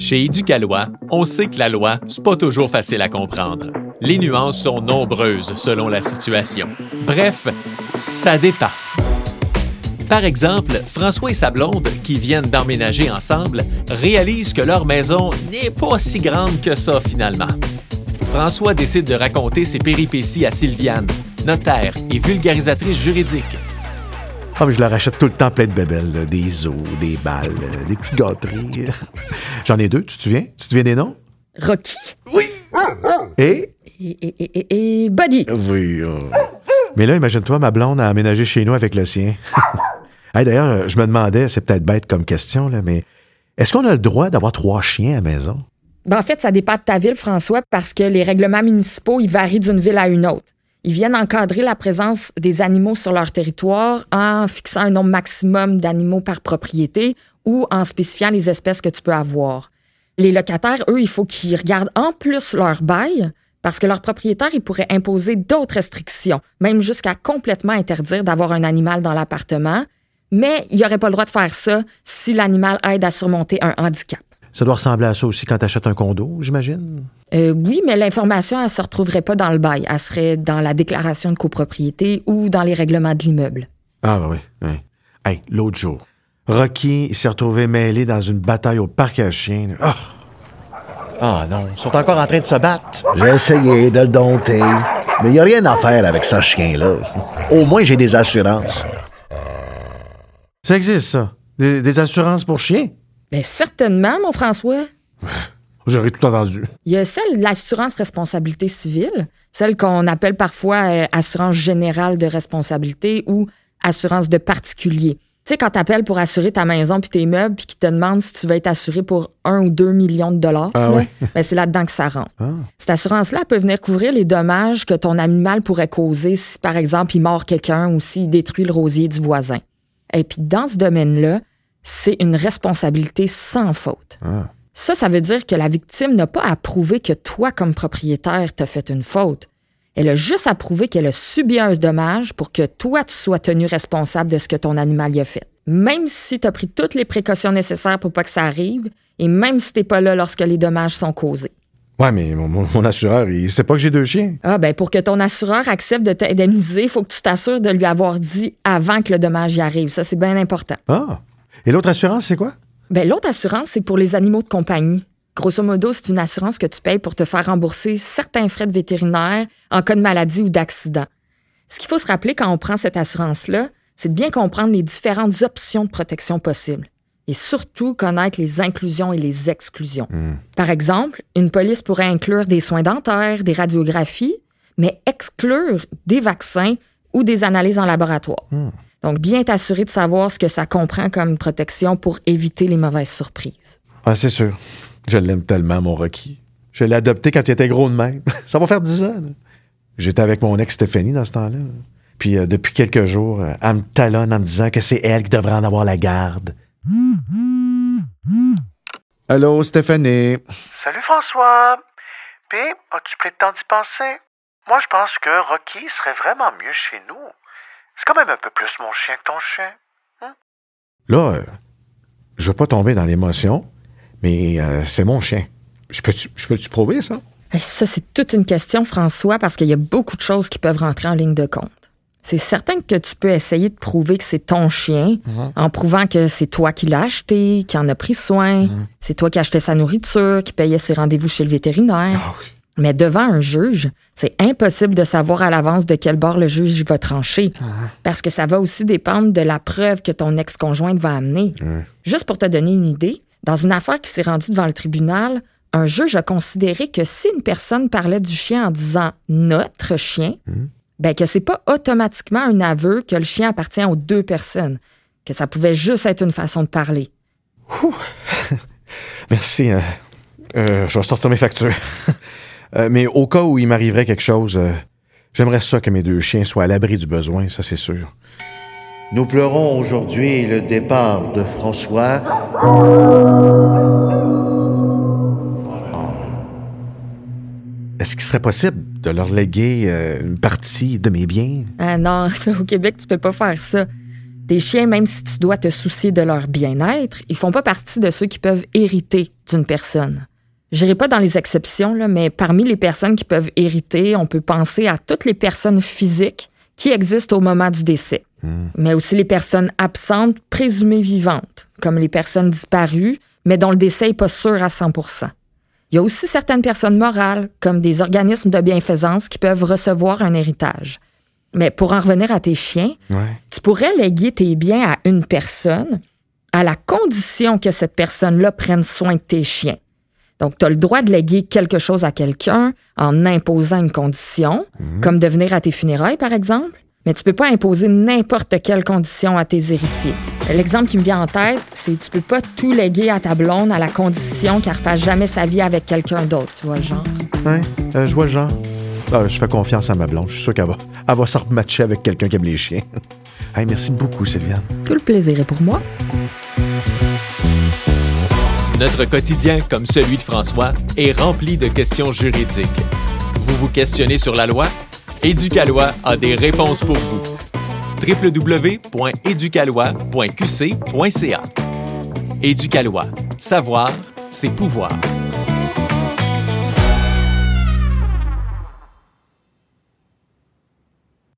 Chez Éducalois, on sait que la loi, c'est pas toujours facile à comprendre. Les nuances sont nombreuses selon la situation. Bref, ça dépend. Par exemple, François et sa blonde, qui viennent d'emménager ensemble, réalisent que leur maison n'est pas si grande que ça finalement. François décide de raconter ses péripéties à Sylviane, notaire et vulgarisatrice juridique. Ah, mais je leur achète tout le temps plein de bébelles, là, des os, des balles, euh, des petites gâteries. J'en ai deux, tu te souviens? Tu te souviens des noms? Rocky Et? et, et, et, et Buddy. Oui. oh. Mais là, imagine-toi, ma blonde a aménagé chez nous avec le sien. Hey, D'ailleurs, je me demandais, c'est peut-être bête comme question, là, mais est-ce qu'on a le droit d'avoir trois chiens à la maison? Ben, en fait, ça dépend de ta ville, François, parce que les règlements municipaux, ils varient d'une ville à une autre. Ils viennent encadrer la présence des animaux sur leur territoire en fixant un nombre maximum d'animaux par propriété ou en spécifiant les espèces que tu peux avoir. Les locataires, eux, il faut qu'ils regardent en plus leur bail parce que leur propriétaire, il pourrait imposer d'autres restrictions, même jusqu'à complètement interdire d'avoir un animal dans l'appartement. Mais il n'aurait pas le droit de faire ça si l'animal aide à surmonter un handicap. Ça doit ressembler à ça aussi quand tu achètes un condo, j'imagine. Euh, oui, mais l'information, elle se retrouverait pas dans le bail. Elle serait dans la déclaration de copropriété ou dans les règlements de l'immeuble. Ah, ben oui, oui. Hey, l'autre jour, Rocky s'est retrouvé mêlé dans une bataille au parc à chiens. Ah! Ah non, ils sont encore en train de se battre. J'ai essayé de le dompter, mais il n'y a rien à faire avec ce chien-là. Au moins, j'ai des assurances. Ça existe, ça. Des, des assurances pour chiens? Bien, certainement, mon François. J'aurais tout entendu. Il y a celle de l'assurance responsabilité civile, celle qu'on appelle parfois euh, assurance générale de responsabilité ou assurance de particulier. Tu sais, quand t'appelles pour assurer ta maison puis tes meubles puis qu'ils te demandent si tu veux être assuré pour un ou deux millions de dollars, Ah là, ben, c'est là-dedans que ça rentre. Ah. Cette assurance-là peut venir couvrir les dommages que ton animal pourrait causer si, par exemple, il mord quelqu'un ou s'il détruit le rosier du voisin. Et puis, dans ce domaine-là, c'est une responsabilité sans faute. Ah. Ça, ça veut dire que la victime n'a pas à prouver que toi, comme propriétaire, t'as fait une faute. Elle a juste à prouver qu'elle a subi un dommage pour que toi, tu sois tenu responsable de ce que ton animal y a fait. Même si tu as pris toutes les précautions nécessaires pour pas que ça arrive, et même si t'es pas là lorsque les dommages sont causés. Ouais, mais mon, assureur, il sait pas que j'ai deux chiens. Ah, ben pour que ton assureur accepte de t'indemniser, il faut que tu t'assures de lui avoir dit avant que le dommage y arrive. Ça, c'est bien important. Ah. Et l'autre assurance, c'est quoi? Ben, l'autre assurance, c'est pour les animaux de compagnie. Grosso modo, c'est une assurance que tu payes pour te faire rembourser certains frais de vétérinaire en cas de maladie ou d'accident. Ce qu'il faut se rappeler quand on prend cette assurance-là, c'est de bien comprendre les différentes options de protection possibles et surtout connaître les inclusions et les exclusions. Par exemple, une police pourrait inclure des soins dentaires, des radiographies, mais exclure des vaccins ou des analyses en laboratoire. Donc, bien t'assurer de savoir ce que ça comprend comme protection pour éviter les mauvaises surprises. Ah, c'est sûr. Je l'aime tellement, mon Rocky. Je l'ai adopté quand il était gros de même. Ça va faire dix ans. là. J'étais avec mon ex Stéphanie dans ce temps-là. Puis euh, depuis quelques jours, euh, elle me talonne en me disant que c'est elle qui devrait en avoir la garde. Allô, Stéphanie. Salut François. Puis, as-tu pris le temps d'y penser? Moi, je pense que Rocky serait vraiment mieux chez nous. C'est quand même un peu plus mon chien que ton chien. Là, euh, je veux pas tomber dans l'émotion, mais euh, c'est mon chien. Je peux-tu prouver ça? Et ça, c'est toute une question, François, parce qu'il y a beaucoup de choses qui peuvent rentrer en ligne de compte. C'est certain que tu peux essayer de prouver que c'est ton chien en prouvant que c'est toi qui l'as acheté, qui en a pris soin, c'est toi qui achetais sa nourriture, qui payait ses rendez-vous chez le vétérinaire. Ah oui. Mais devant un juge, c'est impossible de savoir à l'avance de quel bord le juge va trancher. Parce que ça va aussi dépendre de la preuve que ton ex-conjointe va amener. Juste pour te donner une idée, dans une affaire qui s'est rendue devant le tribunal, un juge a considéré que si une personne parlait du chien en disant notre chien, ben que c'est pas automatiquement un aveu que le chien appartient aux deux personnes, que ça pouvait juste être une façon de parler. Merci. euh, euh, je vais sortir mes factures. Euh, mais au cas où il m'arriverait quelque chose, euh, j'aimerais ça que mes deux chiens soient à l'abri du besoin, ça c'est sûr. Nous pleurons aujourd'hui le départ de François. Est-ce qu'il serait possible de leur léguer euh, une partie de mes biens? Ah non, au Québec, tu peux pas faire ça. Tes chiens, même si tu dois te soucier de leur bien-être, ils font pas partie de ceux qui peuvent hériter d'une personne. Je n'irai pas dans les exceptions, là, mais parmi les personnes qui peuvent hériter, on peut penser à toutes les personnes physiques qui existent au moment du décès, mais aussi les personnes absentes présumées vivantes, comme les personnes disparues, mais dont le décès n'est pas sûr à 100% Il y a aussi certaines personnes morales, comme des organismes de bienfaisance, qui peuvent recevoir un héritage. Mais pour en revenir à tes chiens, Ouais. tu pourrais léguer tes biens à une personne à la condition que cette personne-là prenne soin de tes chiens. Donc, tu as le droit de léguer quelque chose à quelqu'un en imposant une condition, comme de venir à tes funérailles, par exemple, mais tu peux pas imposer n'importe quelle condition à tes héritiers. L'exemple qui me vient en tête, c'est tu peux pas tout léguer à ta blonde à la condition qu'elle refasse jamais sa vie avec quelqu'un d'autre, tu vois le genre? Ouais, euh, je vois le genre. Ah, je fais confiance à ma blonde. Je suis sûr qu'elle va, elle va se rematcher avec quelqu'un qui aime les chiens. hey, merci beaucoup, Sylviane. Tout le plaisir est pour moi. Notre quotidien, comme celui de François, est rempli de questions juridiques. Vous vous questionnez sur la loi? Éducalois a des réponses pour vous. www.éducalois.qc.ca Éducalois, savoir, c'est pouvoir.